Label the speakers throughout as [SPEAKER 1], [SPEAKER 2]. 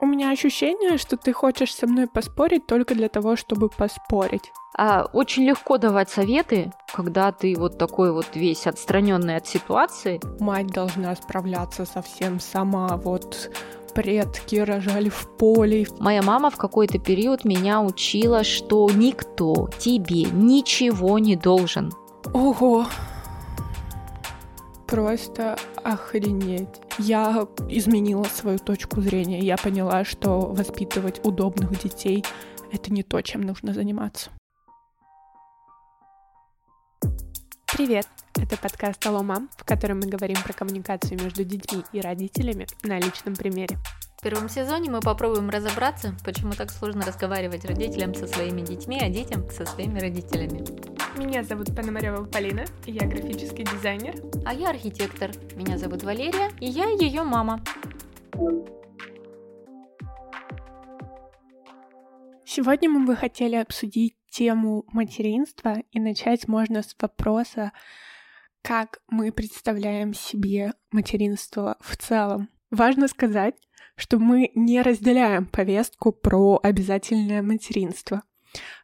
[SPEAKER 1] У меня ощущение, что ты хочешь со мной поспорить только для того, чтобы поспорить.
[SPEAKER 2] А, очень легко давать советы, когда ты вот такой вот весь отстраненный от ситуации.
[SPEAKER 1] Мать должна справляться совсем сама, вот предки рожали в поле.
[SPEAKER 2] Моя мама в какой-то период меня учила, что никто тебе ничего не должен.
[SPEAKER 1] Ого, просто охренеть. Я изменила свою точку зрения. Я поняла, что воспитывать удобных детей — это не то, чем нужно заниматься. Привет! Это подкаст «Алло, мам», в котором мы говорим про коммуникацию между детьми и родителями на личном примере.
[SPEAKER 2] В первом сезоне мы попробуем разобраться, почему так сложно разговаривать родителям со своими детьми, а детям со своими родителями.
[SPEAKER 1] Меня зовут Пономарева Полина, я графический дизайнер.
[SPEAKER 2] А я архитектор. Меня зовут Валерия, и я ее мама.
[SPEAKER 1] Сегодня мы бы хотели обсудить тему материнства, и начать можно с вопроса, как мы представляем себе материнство в целом. Важно сказать, что мы не разделяем повестку про обязательное материнство.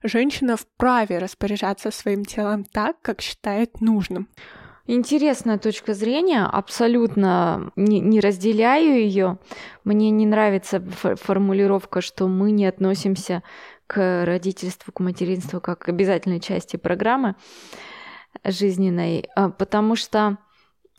[SPEAKER 1] Женщина вправе распоряжаться своим телом так, как считает нужным.
[SPEAKER 2] Интересная точка зрения, абсолютно не, не разделяю ее. Мне не нравится формулировка, что мы не относимся к родительству, к материнству как к обязательной части программы жизненной, а, потому что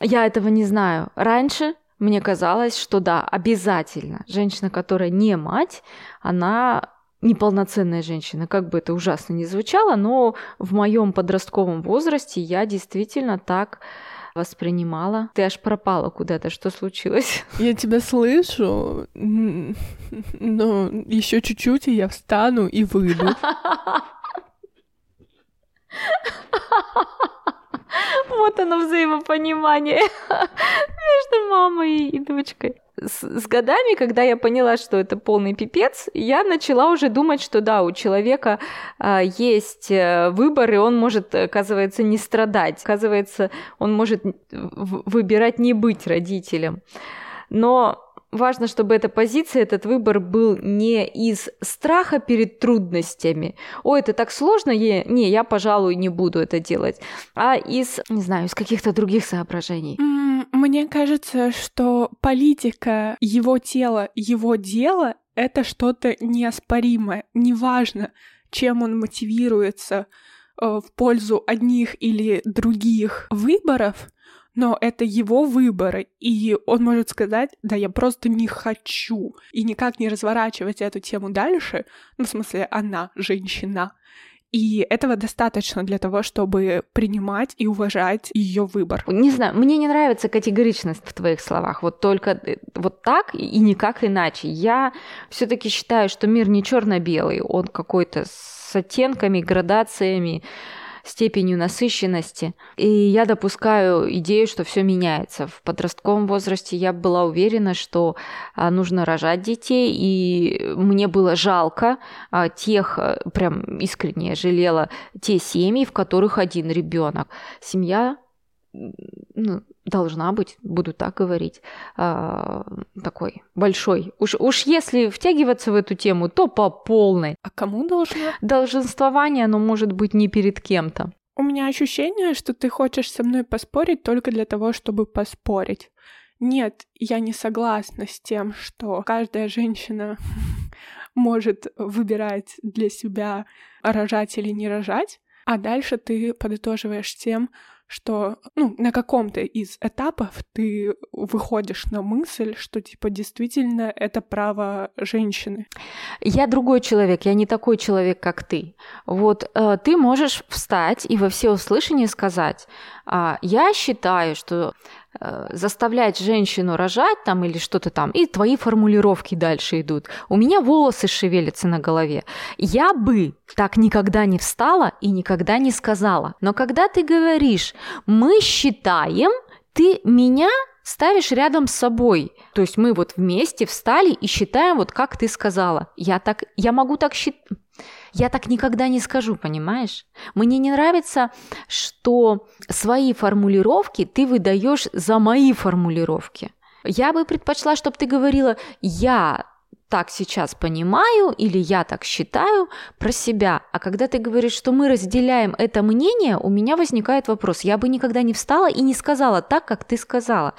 [SPEAKER 2] я этого не знаю. Раньше мне казалось, что да, обязательно. Женщина, которая не мать, она неполноценная женщина, как бы это ужасно не звучало, но в моем подростковом возрасте я действительно так воспринимала. Ты аж пропала куда-то, что случилось?
[SPEAKER 1] Я тебя слышу, но еще чуть-чуть, и я встану и выйду.
[SPEAKER 2] Вот оно взаимопонимание между мамой и дочкой. С, с годами, когда я поняла, что это полный пипец, я начала уже думать, что да, у человека а, есть э, выбор, и он может, оказывается, не страдать. Оказывается, он может выбирать не быть родителем. Но важно, чтобы эта позиция, этот выбор был не из страха перед трудностями. О, это так сложно, я, не, я, пожалуй, не буду это делать. А из, не знаю, из каких-то других соображений.
[SPEAKER 1] Мне кажется, что политика его тела, его дело — это что-то неоспоримое. Неважно, чем он мотивируется э, в пользу одних или других выборов, но это его выбор, и он может сказать, да, я просто не хочу, и никак не разворачивать эту тему дальше, ну, в смысле, она женщина. И этого достаточно для того, чтобы принимать и уважать ее выбор.
[SPEAKER 2] Не знаю, мне не нравится категоричность в твоих словах. Вот только э, вот так и никак иначе. Я все-таки считаю, что мир не черно-белый, он какой-то с оттенками, градациями степенью насыщенности. И я допускаю идею, что все меняется. В подростковом возрасте я была уверена, что а, нужно рожать детей, и мне было жалко а, тех, а, прям искренне жалела те семьи, в которых один ребенок. Семья ну, должна быть, буду так говорить, э, такой большой. Уж, уж если втягиваться в эту тему, то по полной.
[SPEAKER 1] А кому должна?
[SPEAKER 2] Долженствование, оно может быть не перед кем-то.
[SPEAKER 1] У меня ощущение, что ты хочешь со мной поспорить только для того, чтобы поспорить. Нет, я не согласна с тем, что каждая женщина может выбирать для себя рожать или не рожать, а дальше ты подытоживаешь тем, что ну, на каком-то из этапов ты выходишь на мысль, что типа действительно это право женщины.
[SPEAKER 2] Я другой человек, я не такой человек, как ты. Вот э, ты можешь встать и во всеуслышание сказать, э, я считаю, что заставлять женщину рожать там или что-то там, и твои формулировки дальше идут. У меня волосы шевелятся на голове. Я бы так никогда не встала и никогда не сказала. Но когда ты говоришь, мы считаем, ты меня ставишь рядом с собой. То есть мы вот вместе встали и считаем, вот как ты сказала. Я так, я могу так считать. Я так никогда не скажу, понимаешь? Мне не нравится, что свои формулировки ты выдаешь за мои формулировки. Я бы предпочла, чтобы ты говорила, я так сейчас понимаю или я так считаю про себя. А когда ты говоришь, что мы разделяем это мнение, у меня возникает вопрос. Я бы никогда не встала и не сказала так, как ты сказала.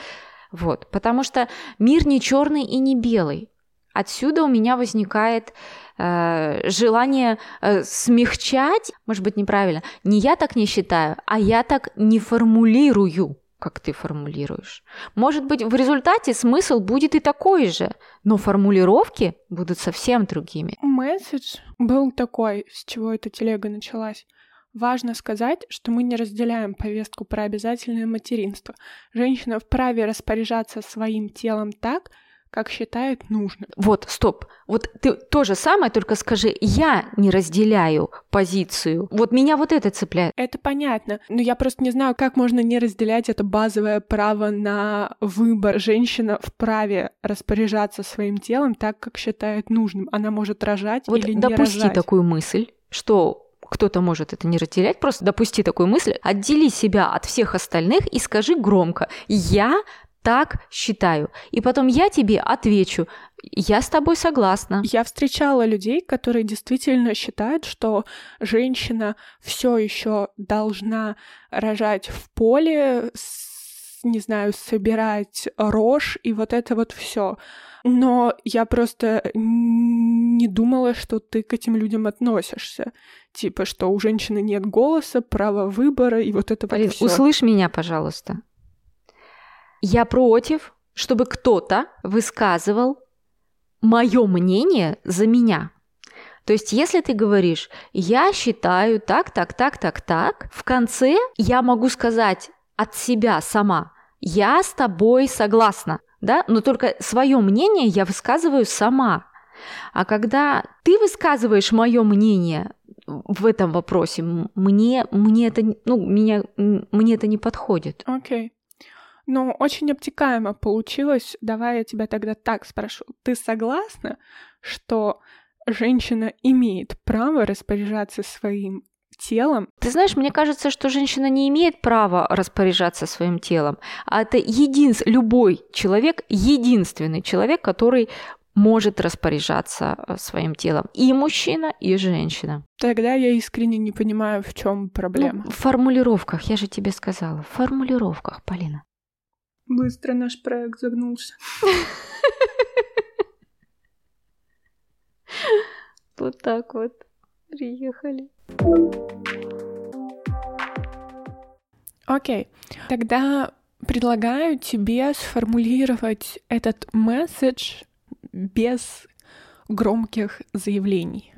[SPEAKER 2] Вот, потому что мир не черный и не белый. Отсюда у меня возникает э, желание э, смягчать, может быть, неправильно. Не я так не считаю, а я так не формулирую как ты формулируешь. Может быть, в результате смысл будет и такой же, но формулировки будут совсем другими.
[SPEAKER 1] Месседж был такой, с чего эта телега началась. Важно сказать, что мы не разделяем повестку про обязательное материнство. Женщина вправе распоряжаться своим телом так, как считает нужным.
[SPEAKER 2] Вот, стоп. Вот ты то же самое, только скажи, я не разделяю позицию. Вот меня вот это цепляет.
[SPEAKER 1] Это понятно, но я просто не знаю, как можно не разделять это базовое право на выбор. Женщина вправе распоряжаться своим телом так, как считает нужным. Она может рожать
[SPEAKER 2] вот
[SPEAKER 1] или не
[SPEAKER 2] допусти
[SPEAKER 1] рожать.
[SPEAKER 2] такую мысль, что кто-то может это не разделять, просто допусти такую мысль, отдели себя от всех остальных и скажи громко, я так считаю. И потом я тебе отвечу, я с тобой согласна.
[SPEAKER 1] Я встречала людей, которые действительно считают, что женщина все еще должна рожать в поле, не знаю, собирать рожь и вот это вот все. Но я просто не думала, что ты к этим людям относишься. Типа, что у женщины нет голоса, права выбора и вот это
[SPEAKER 2] Полин,
[SPEAKER 1] вот всё.
[SPEAKER 2] услышь меня, пожалуйста. Я против, чтобы кто-то высказывал мое мнение за меня. То есть, если ты говоришь, я считаю так, так, так, так, так, в конце я могу сказать от себя сама, я с тобой согласна, да, но только свое мнение я высказываю сама. А когда ты высказываешь мое мнение в этом вопросе, мне, мне это, ну, меня, мне это не подходит.
[SPEAKER 1] Окей. Ну, очень обтекаемо получилось. Давай я тебя тогда так спрошу. Ты согласна, что женщина имеет право распоряжаться своим телом?
[SPEAKER 2] Ты знаешь, мне кажется, что женщина не имеет права распоряжаться своим телом, а это единс... любой человек, единственный человек, который может распоряжаться э, своим телом. И мужчина, и женщина.
[SPEAKER 1] Тогда я искренне не понимаю, в чем проблема.
[SPEAKER 2] Ну, в формулировках, я же тебе сказала, в формулировках, Полина.
[SPEAKER 1] Быстро наш проект загнулся.
[SPEAKER 2] Вот так вот. Приехали.
[SPEAKER 1] Окей. Тогда предлагаю тебе сформулировать этот месседж без громких заявлений.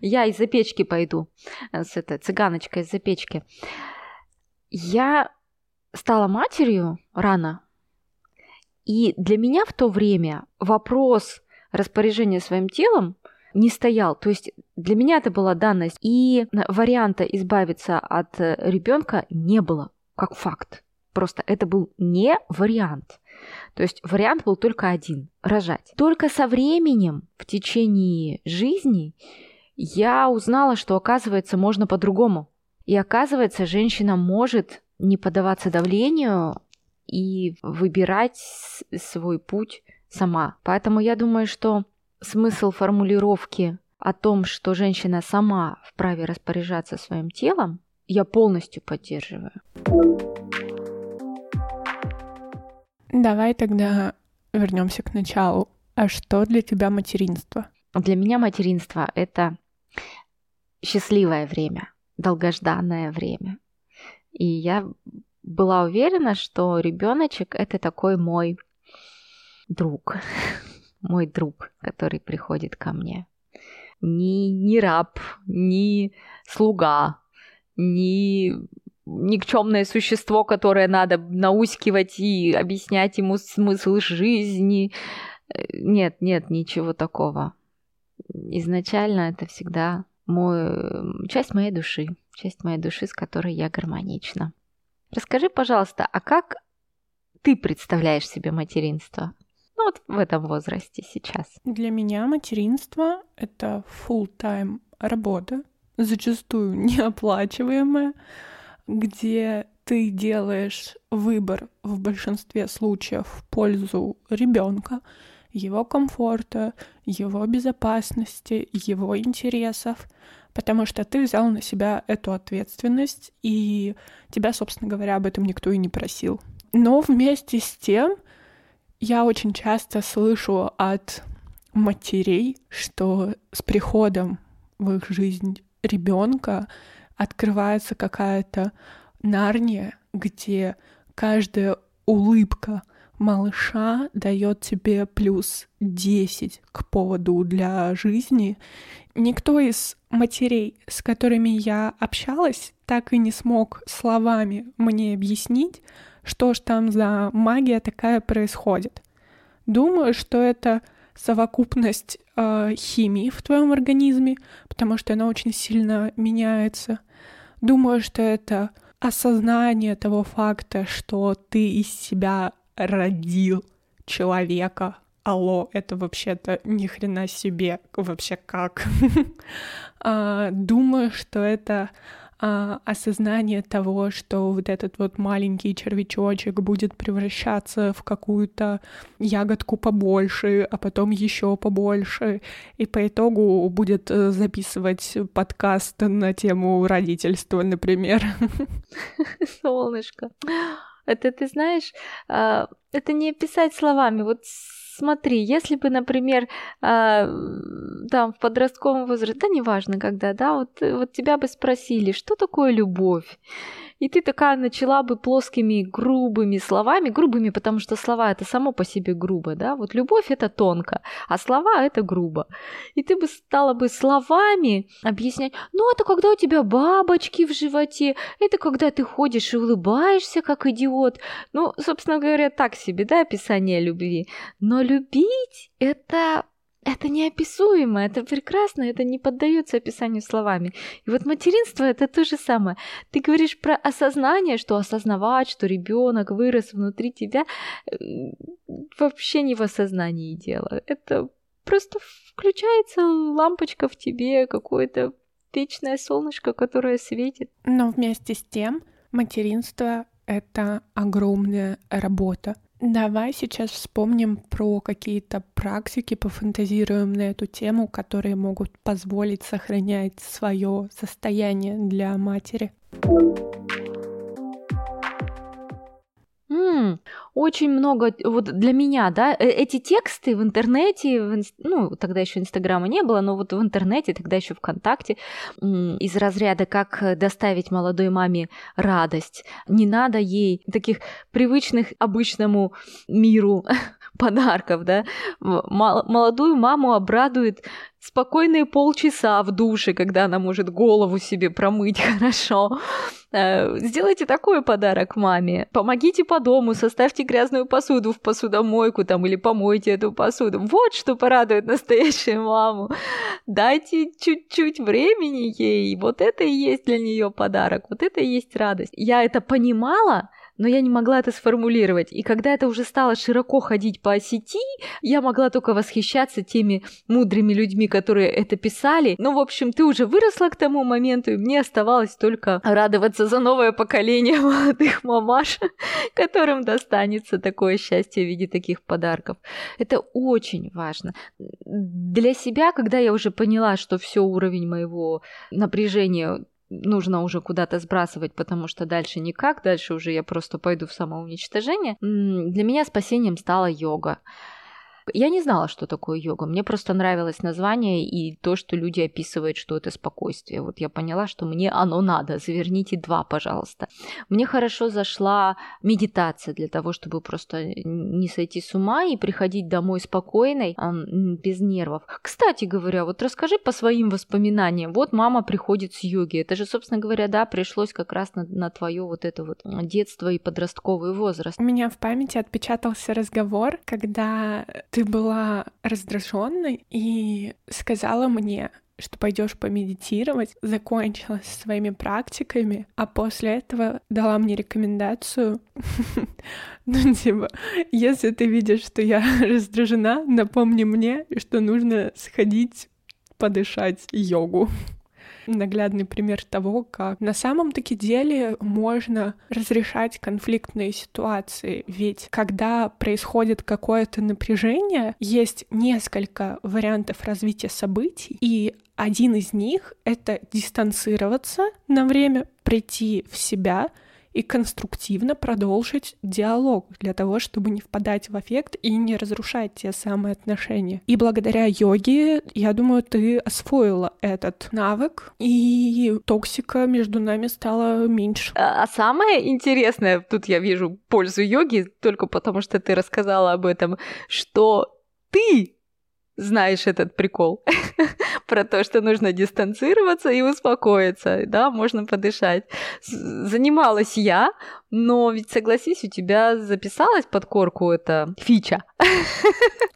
[SPEAKER 2] Я из-за печки пойду. э, С этой цыганочкой из-за печки. Я стала матерью рано. И для меня в то время вопрос распоряжения своим телом не стоял. То есть для меня это была данность. И варианта избавиться от ребенка не было, как факт. Просто это был не вариант. То есть вариант был только один – рожать. Только со временем, в течение жизни, я узнала, что, оказывается, можно по-другому. И оказывается, женщина может не поддаваться давлению и выбирать свой путь сама. Поэтому я думаю, что смысл формулировки о том, что женщина сама вправе распоряжаться своим телом, я полностью поддерживаю.
[SPEAKER 1] Давай тогда вернемся к началу. А что для тебя материнство?
[SPEAKER 2] Для меня материнство – это счастливое время, долгожданное время. И я была уверена, что ребеночек это такой мой друг, мой друг, который приходит ко мне. Ни, ни раб, ни слуга, ни никчемное существо, которое надо наускивать и объяснять ему смысл жизни. Э, Нет, нет, ничего такого. Изначально это всегда мой, часть моей души, часть моей души, с которой я гармонична. Расскажи, пожалуйста, а как ты представляешь себе материнство? Ну вот в этом возрасте сейчас.
[SPEAKER 1] Для меня материнство — это full-time работа, зачастую неоплачиваемая, где ты делаешь выбор в большинстве случаев в пользу ребенка, его комфорта, его безопасности, его интересов, потому что ты взял на себя эту ответственность, и тебя, собственно говоря, об этом никто и не просил. Но вместе с тем я очень часто слышу от матерей, что с приходом в их жизнь ребенка открывается какая-то нарния, где каждая улыбка малыша дает тебе плюс 10 к поводу для жизни. Никто из матерей, с которыми я общалась, так и не смог словами мне объяснить, что ж там за магия такая происходит. Думаю, что это совокупность э, химии в твоем организме, потому что она очень сильно меняется. Думаю, что это осознание того факта, что ты из себя родил человека. Алло, это вообще-то ни хрена себе вообще как. А, думаю, что это а, осознание того, что вот этот вот маленький червячочек будет превращаться в какую-то ягодку побольше, а потом еще побольше, и по итогу будет э, записывать подкаст на тему родительства, например.
[SPEAKER 2] Солнышко. Это ты знаешь, а, это не описать словами. Вот смотри, если бы, например, э, там в подростковом возрасте, да неважно когда, да, вот, вот тебя бы спросили, что такое любовь? И ты такая начала бы плоскими, грубыми словами, грубыми, потому что слова это само по себе грубо, да, вот любовь это тонко, а слова это грубо. И ты бы стала бы словами объяснять, ну это когда у тебя бабочки в животе, это когда ты ходишь и улыбаешься, как идиот. Ну, собственно говоря, так себе, да, описание любви. Но любить это это неописуемо, это прекрасно, это не поддается описанию словами. И вот материнство это то же самое. Ты говоришь про осознание, что осознавать, что ребенок вырос внутри тебя, э, вообще не в осознании дело. Это просто включается лампочка в тебе, какое-то вечное солнышко, которое светит.
[SPEAKER 1] Но вместе с тем материнство — это огромная работа. Давай сейчас вспомним про какие-то практики, пофантазируем на эту тему, которые могут позволить сохранять свое состояние для матери.
[SPEAKER 2] М, очень много, вот для меня, да, э, эти тексты в интернете, в инс- ну, тогда еще Инстаграма не было, но вот в интернете, тогда еще ВКонтакте, из разряда «Как доставить молодой маме радость». Не надо ей таких привычных обычному миру подарков, да. Молодую маму обрадует спокойные полчаса в душе, когда она может голову себе промыть хорошо. Э, сделайте такой подарок маме. Помогите по дому, составьте грязную посуду в посудомойку там или помойте эту посуду. Вот что порадует настоящую маму. Дайте чуть-чуть времени ей. Вот это и есть для нее подарок. Вот это и есть радость. Я это понимала, но я не могла это сформулировать. И когда это уже стало широко ходить по сети, я могла только восхищаться теми мудрыми людьми, которые это писали. Ну, в общем, ты уже выросла к тому моменту, и мне оставалось только радоваться за новое поколение молодых мамаш, которым достанется такое счастье в виде таких подарков. Это очень важно. Для себя, когда я уже поняла, что все уровень моего напряжения нужно уже куда-то сбрасывать, потому что дальше никак, дальше уже я просто пойду в самоуничтожение. Для меня спасением стала Я не знала, что такое йога. Мне просто нравилось название и то, что люди описывают, что это спокойствие. Вот я поняла, что мне оно надо. Заверните два, пожалуйста. Мне хорошо зашла медитация для того, чтобы просто не сойти с ума и приходить домой спокойной, без нервов. Кстати говоря, вот расскажи по своим воспоминаниям. Вот мама приходит с йоги. Это же, собственно говоря, да, пришлось как раз на, на твое вот это вот детство и подростковый возраст.
[SPEAKER 1] У меня в памяти отпечатался разговор, когда ты ты была раздраженной и сказала мне, что пойдешь помедитировать, закончила со своими практиками, а после этого дала мне рекомендацию, ну, типа, если ты видишь, что я раздражена, напомни мне, что нужно сходить подышать йогу. Наглядный пример того, как на самом-таки деле можно разрешать конфликтные ситуации. Ведь когда происходит какое-то напряжение, есть несколько вариантов развития событий, и один из них — это дистанцироваться на время, прийти в себя — и конструктивно продолжить диалог для того, чтобы не впадать в эффект и не разрушать те самые отношения. И благодаря йоге, я думаю, ты освоила этот навык, и токсика между нами стала меньше.
[SPEAKER 2] А, а самое интересное, тут я вижу пользу йоги, только потому что ты рассказала об этом, что ты знаешь этот прикол про то, что нужно дистанцироваться и успокоиться, да, можно подышать. Занималась я, но ведь согласись, у тебя записалась под корку эта фича.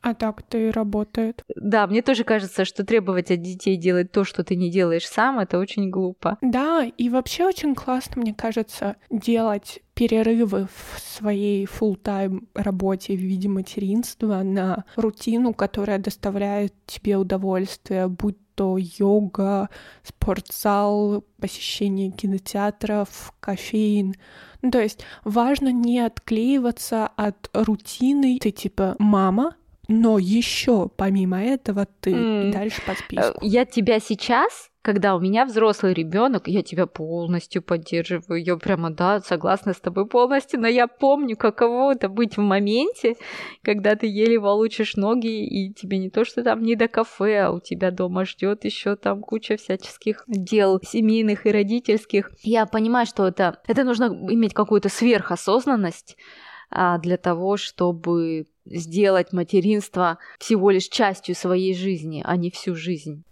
[SPEAKER 1] А так-то и работает.
[SPEAKER 2] Да, мне тоже кажется, что требовать от детей делать то, что ты не делаешь сам, это очень глупо.
[SPEAKER 1] Да, и вообще очень классно, мне кажется, делать перерывы в своей full-time работе в виде материнства на рутину, которая доставляет тебе удовольствие, будь то йога, спортзал, посещение кинотеатров, кофеин. Ну, то есть важно не отклеиваться от рутины. Ты типа мама, но еще помимо этого ты mm. дальше по списку.
[SPEAKER 2] Я тебя сейчас когда у меня взрослый ребенок, я тебя полностью поддерживаю, я прямо, да, согласна с тобой полностью, но я помню, каково это быть в моменте, когда ты еле волочишь ноги, и тебе не то, что там не до кафе, а у тебя дома ждет еще там куча всяческих дел семейных и родительских. Я понимаю, что это, это нужно иметь какую-то сверхосознанность, а, для того, чтобы сделать материнство всего лишь частью своей жизни, а не всю жизнь.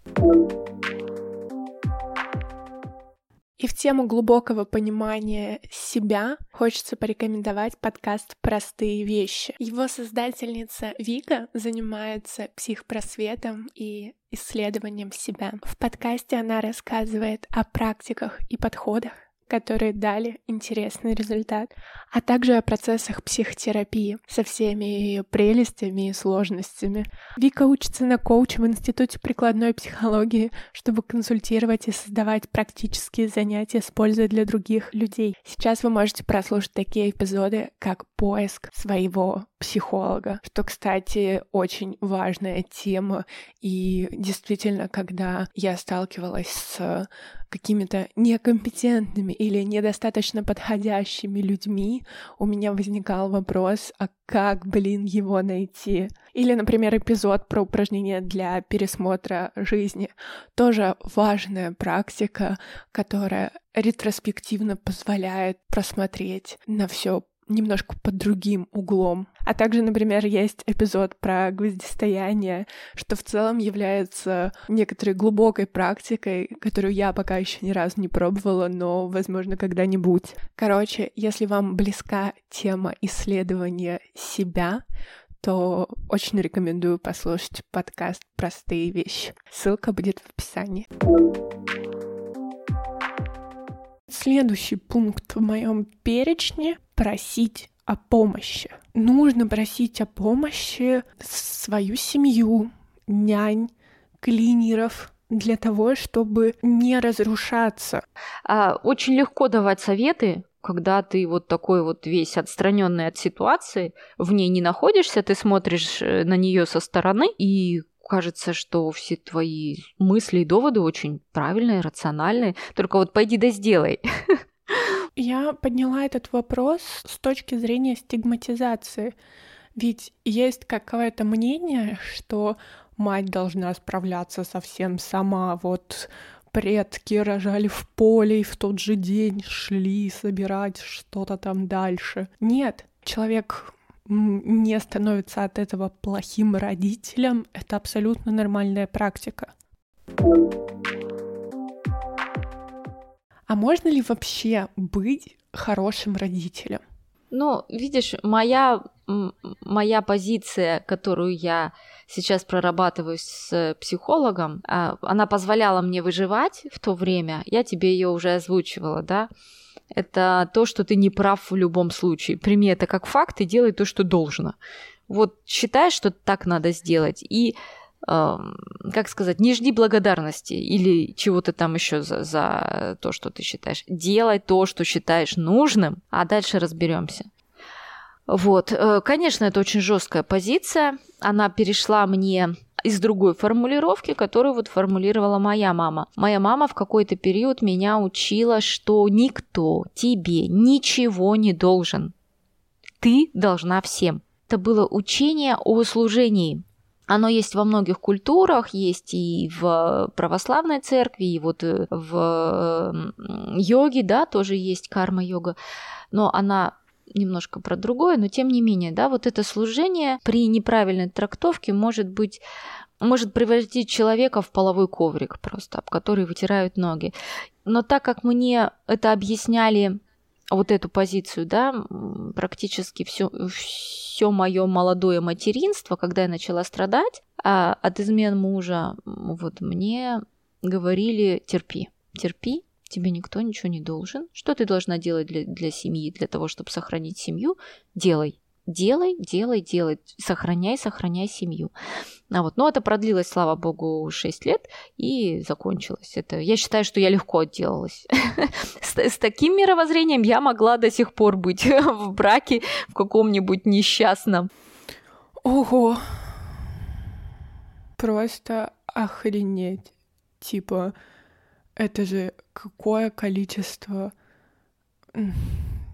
[SPEAKER 1] И в тему глубокого понимания себя хочется порекомендовать подкаст «Простые вещи». Его создательница Вика занимается психпросветом и исследованием себя. В подкасте она рассказывает о практиках и подходах, которые дали интересный результат, а также о процессах психотерапии со всеми ее прелестями и сложностями. Вика учится на коуче в Институте прикладной психологии, чтобы консультировать и создавать практические занятия с пользой для других людей. Сейчас вы можете прослушать такие эпизоды, как поиск своего психолога, что, кстати, очень важная тема. И действительно, когда я сталкивалась с какими-то некомпетентными или недостаточно подходящими людьми, у меня возникал вопрос, а как, блин, его найти? Или, например, эпизод про упражнения для пересмотра жизни. Тоже важная практика, которая ретроспективно позволяет просмотреть на все немножко под другим углом. А также, например, есть эпизод про гвоздистояние, что в целом является некоторой глубокой практикой, которую я пока еще ни разу не пробовала, но, возможно, когда-нибудь. Короче, если вам близка тема исследования себя, то очень рекомендую послушать подкаст «Простые вещи». Ссылка будет в описании. Следующий пункт в моем перечне — просить о помощи. Нужно просить о помощи свою семью, нянь, клинеров, для того, чтобы не разрушаться.
[SPEAKER 2] А, очень легко давать советы, когда ты вот такой вот весь отстраненный от ситуации, в ней не находишься, ты смотришь э, на нее со стороны и кажется, что все твои мысли и доводы очень правильные, рациональные. Только вот пойди да сделай.
[SPEAKER 1] Я подняла этот вопрос с точки зрения стигматизации. Ведь есть какое-то мнение, что мать должна справляться совсем сама. Вот предки рожали в поле и в тот же день шли собирать что-то там дальше. Нет, человек не становится от этого плохим родителем, это абсолютно нормальная практика. А можно ли вообще быть хорошим родителем?
[SPEAKER 2] Ну, видишь, моя, моя позиция, которую я сейчас прорабатываю с психологом, а, она позволяла мне выживать в то время. Я тебе ее уже озвучивала, да? это то, что ты не прав в любом случае. Прими это как факт и делай то, что должно. Вот считаешь, что так надо сделать. И как сказать, не жди благодарности или чего-то там еще за, за то, что ты считаешь. Делай то, что считаешь нужным, а дальше разберемся. Вот, э, конечно, это очень жесткая позиция. Она перешла мне из другой формулировки, которую вот формулировала моя мама. Моя мама в какой-то период меня учила, что никто тебе ничего не должен. Ты должна всем. Это было учение о служении. Оно есть во многих культурах, есть и в православной церкви, и вот э, в йоге, да, тоже есть карма-йога, но она немножко про другое, но тем не менее, да, вот это служение при неправильной трактовке может быть может превратить человека в половой коврик просто, об который вытирают ноги. Но так как мне это объясняли вот эту позицию, да, практически все, все мое молодое материнство, когда я начала страдать а от измен мужа, вот мне говорили терпи, терпи, тебе никто ничего не должен. Что ты должна делать для, для семьи, для того, чтобы сохранить семью? Делай. Делай, делай, делай. Сохраняй, сохраняй семью. А вот, но это продлилось, слава богу, 6 лет и закончилось. Это, я считаю, что я легко отделалась. с, с таким мировоззрением я могла до сих пор быть в браке в каком-нибудь несчастном.
[SPEAKER 1] Ого! Просто охренеть. Типа, это же какое количество...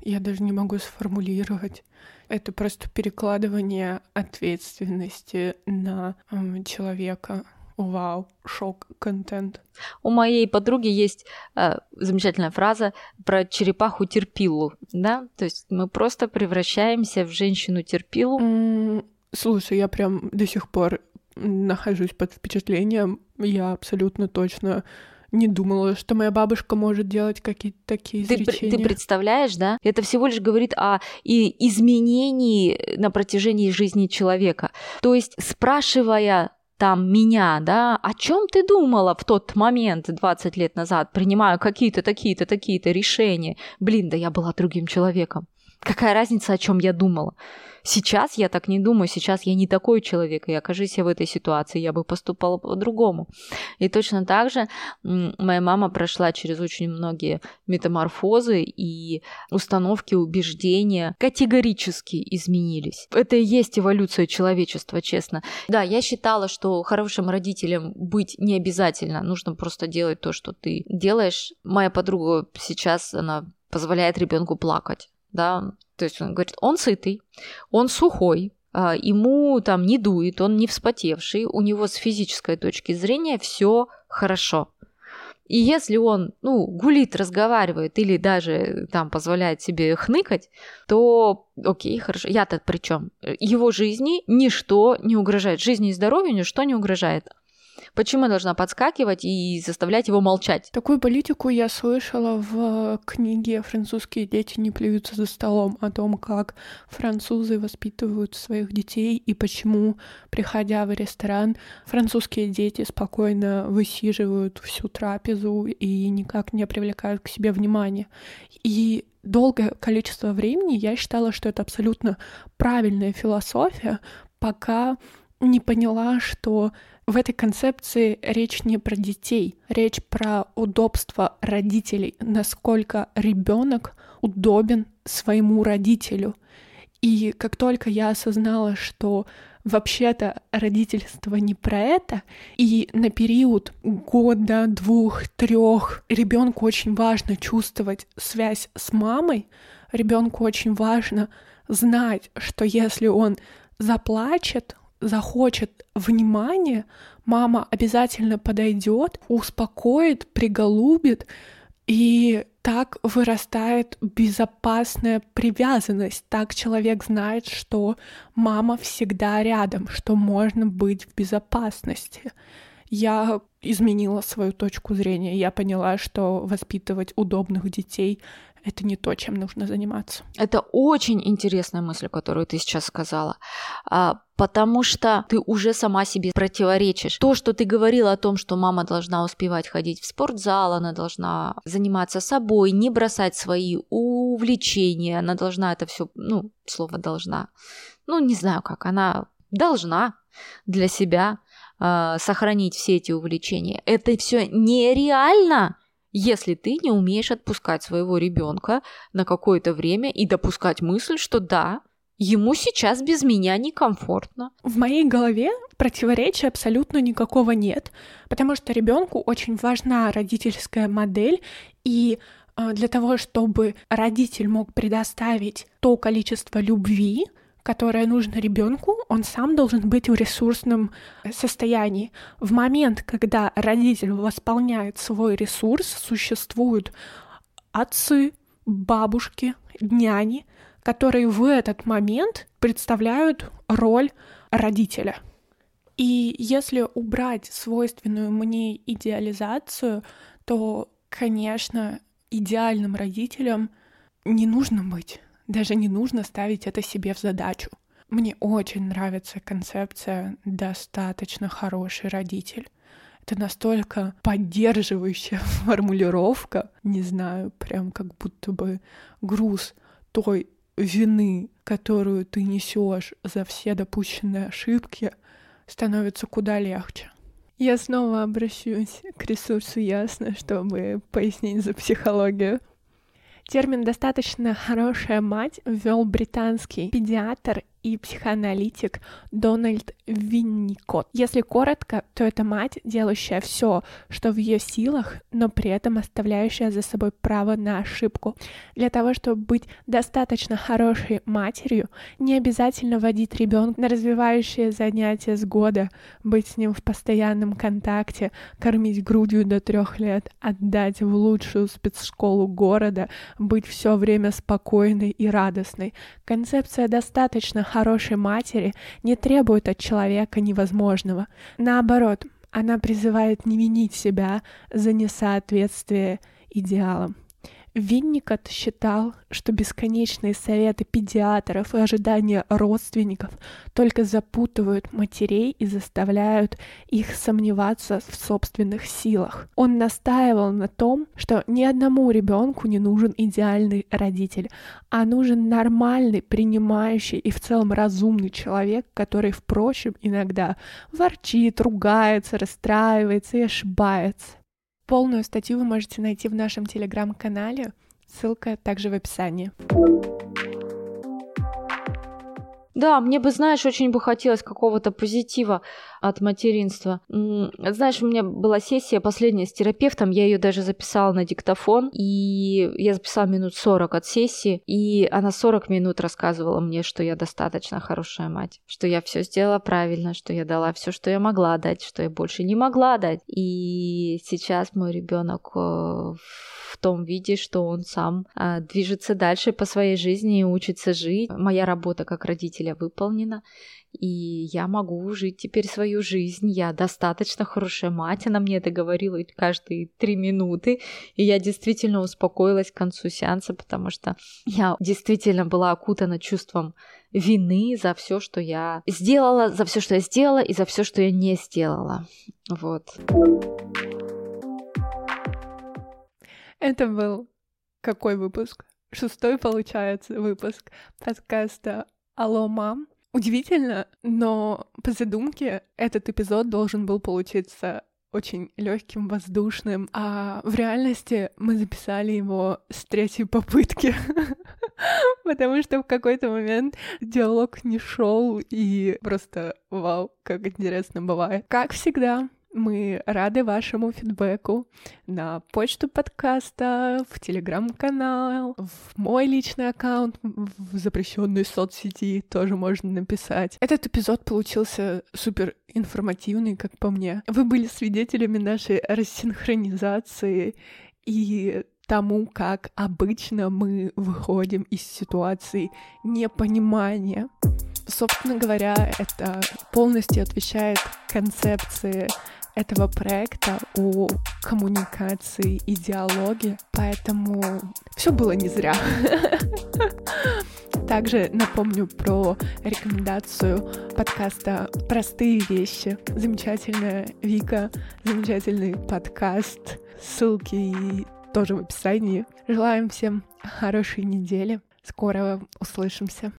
[SPEAKER 1] Я даже не могу сформулировать. Это просто перекладывание ответственности на э, человека. Вау, шок, контент.
[SPEAKER 2] У моей подруги есть э, замечательная фраза про черепаху терпилу, да, то есть мы просто превращаемся в женщину терпилу.
[SPEAKER 1] Mm, слушай, я прям до сих пор нахожусь под впечатлением, я абсолютно точно не думала, что моя бабушка может делать какие-то такие
[SPEAKER 2] ты,
[SPEAKER 1] изречения.
[SPEAKER 2] Ты представляешь, да? Это всего лишь говорит о и изменении на протяжении жизни человека. То есть, спрашивая там меня, да, о чем ты думала в тот момент 20 лет назад, принимая какие-то такие-то такие-то решения? Блин, да я была другим человеком. Какая разница, о чем я думала? Сейчас я так не думаю, сейчас я не такой человек, и окажись я в этой ситуации, я бы поступала по-другому. И точно так же моя мама прошла через очень многие метаморфозы, и установки, убеждения категорически изменились. Это и есть эволюция человечества, честно. Да, я считала, что хорошим родителем быть не обязательно, нужно просто делать то, что ты делаешь. Моя подруга сейчас, она позволяет ребенку плакать да, то есть он говорит, он сытый, он сухой, а, ему там не дует, он не вспотевший, у него с физической точки зрения все хорошо. И если он, ну, гулит, разговаривает или даже там позволяет себе хныкать, то окей, хорошо. Я-то при чем? Его жизни ничто не угрожает. Жизни и здоровью ничто не угрожает. Почему я должна подскакивать и заставлять его молчать?
[SPEAKER 1] Такую политику я слышала в книге «Французские дети не плюются за столом» о том, как французы воспитывают своих детей и почему, приходя в ресторан, французские дети спокойно высиживают всю трапезу и никак не привлекают к себе внимания. И долгое количество времени я считала, что это абсолютно правильная философия, пока не поняла, что в этой концепции речь не про детей, речь про удобство родителей, насколько ребенок удобен своему родителю. И как только я осознала, что вообще-то родительство не про это, и на период года, двух, трех ребенку очень важно чувствовать связь с мамой, ребенку очень важно знать, что если он заплачет, захочет внимания, мама обязательно подойдет, успокоит, приголубит, и так вырастает безопасная привязанность. Так человек знает, что мама всегда рядом, что можно быть в безопасности. Я изменила свою точку зрения. Я поняла, что воспитывать удобных детей это не то, чем нужно заниматься.
[SPEAKER 2] Это очень интересная мысль, которую ты сейчас сказала, а, потому что ты уже сама себе противоречишь. То, что ты говорила о том, что мама должна успевать ходить в спортзал, она должна заниматься собой, не бросать свои увлечения, она должна это все, ну, слово должна, ну, не знаю как, она должна для себя э, сохранить все эти увлечения. Это все нереально, если ты не умеешь отпускать своего ребенка на какое-то время и допускать мысль, что да, ему сейчас без меня некомфортно.
[SPEAKER 1] В моей голове противоречия абсолютно никакого нет, потому что ребенку очень важна родительская модель, и а, для того, чтобы родитель мог предоставить то количество любви, которое нужно ребенку, он сам должен быть в ресурсном состоянии. В момент, когда родитель восполняет свой ресурс, существуют отцы, бабушки, няни, которые в этот момент представляют роль родителя. И если убрать свойственную мне идеализацию, то, конечно, идеальным родителем не нужно быть, даже не нужно ставить это себе в задачу. Мне очень нравится концепция «достаточно хороший родитель». Это настолько поддерживающая формулировка, не знаю, прям как будто бы груз той вины, которую ты несешь за все допущенные ошибки, становится куда легче. Я снова обращусь к ресурсу Ясно, чтобы пояснить за психологию. Термин «достаточно хорошая мать» ввел британский педиатр и психоаналитик Дональд Винникот. Если коротко, то это мать, делающая все, что в ее силах, но при этом оставляющая за собой право на ошибку. Для того, чтобы быть достаточно хорошей матерью, не обязательно водить ребенка на развивающие занятия с года, быть с ним в постоянном контакте, кормить грудью до трех лет, отдать в лучшую спецшколу города, быть все время спокойной и радостной. Концепция достаточно хорошей матери не требует от человека невозможного. Наоборот, она призывает не винить себя за несоответствие идеалам. Винникот считал, что бесконечные советы педиатров и ожидания родственников только запутывают матерей и заставляют их сомневаться в собственных силах. Он настаивал на том, что ни одному ребенку не нужен идеальный родитель, а нужен нормальный, принимающий и в целом разумный человек, который, впрочем, иногда ворчит, ругается, расстраивается и ошибается. Полную статью вы можете найти в нашем телеграм-канале. Ссылка также в описании.
[SPEAKER 2] Да, мне бы, знаешь, очень бы хотелось какого-то позитива от материнства. Знаешь, у меня была сессия последняя с терапевтом, я ее даже записала на диктофон, и я записала минут 40 от сессии, и она 40 минут рассказывала мне, что я достаточно хорошая мать, что я все сделала правильно, что я дала все, что я могла дать, что я больше не могла дать. И сейчас мой ребенок э, в том виде, что он сам а, движется дальше по своей жизни и учится жить. Моя работа как родителя выполнена, и я могу жить теперь свою жизнь. Я достаточно хорошая мать, она мне это говорила каждые три минуты, и я действительно успокоилась к концу сеанса, потому что я действительно была окутана чувством вины за все, что я сделала, за все, что я сделала, и за все, что я не сделала. Вот.
[SPEAKER 1] Это был какой выпуск? Шестой, получается, выпуск подкаста «Алло, мам». Удивительно, но по задумке этот эпизод должен был получиться очень легким, воздушным, а в реальности мы записали его с третьей попытки, потому что в какой-то момент диалог не шел и просто вау, как интересно бывает. Как всегда, мы рады вашему фидбэку на почту подкаста, в телеграм-канал, в мой личный аккаунт, в запрещенной соцсети тоже можно написать. Этот эпизод получился супер информативный, как по мне. Вы были свидетелями нашей рассинхронизации и тому, как обычно мы выходим из ситуации непонимания. Собственно говоря, это полностью отвечает концепции этого проекта о коммуникации и диалоге, поэтому все было не зря. Также напомню про рекомендацию подкаста «Простые вещи». Замечательная Вика, замечательный подкаст. Ссылки тоже в описании. Желаем всем хорошей недели. Скоро услышимся.